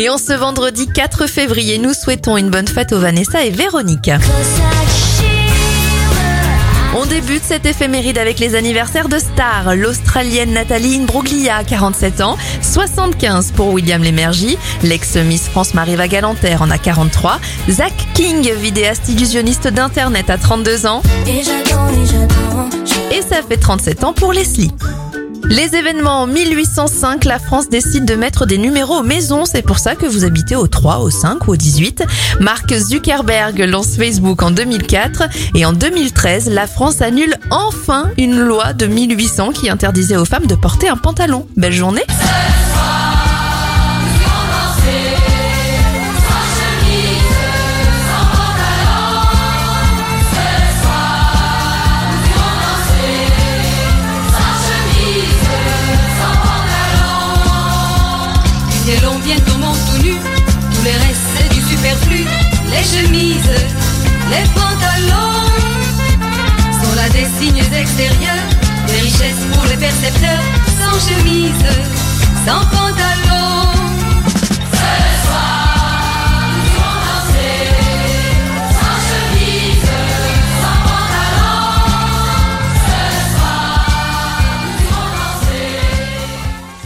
Et en ce vendredi 4 février, nous souhaitons une bonne fête aux Vanessa et Véronique. On débute cette éphéméride avec les anniversaires de stars. L'Australienne Nathalie Imbruglia, 47 ans, 75 pour William Lémergie. L'ex-Miss France Marie Galanter en a 43. Zach King, vidéaste illusionniste d'internet à 32 ans. Et ça fait 37 ans pour Leslie. Les événements en 1805, la France décide de mettre des numéros aux maisons. C'est pour ça que vous habitez au 3, au 5 ou au 18. Mark Zuckerberg lance Facebook en 2004 et en 2013, la France annule enfin une loi de 1800 qui interdisait aux femmes de porter un pantalon. Belle journée Les chemises, les pantalons sont là des signes extérieurs, des richesses pour les percepteurs. Sans chemise, sans pantalon.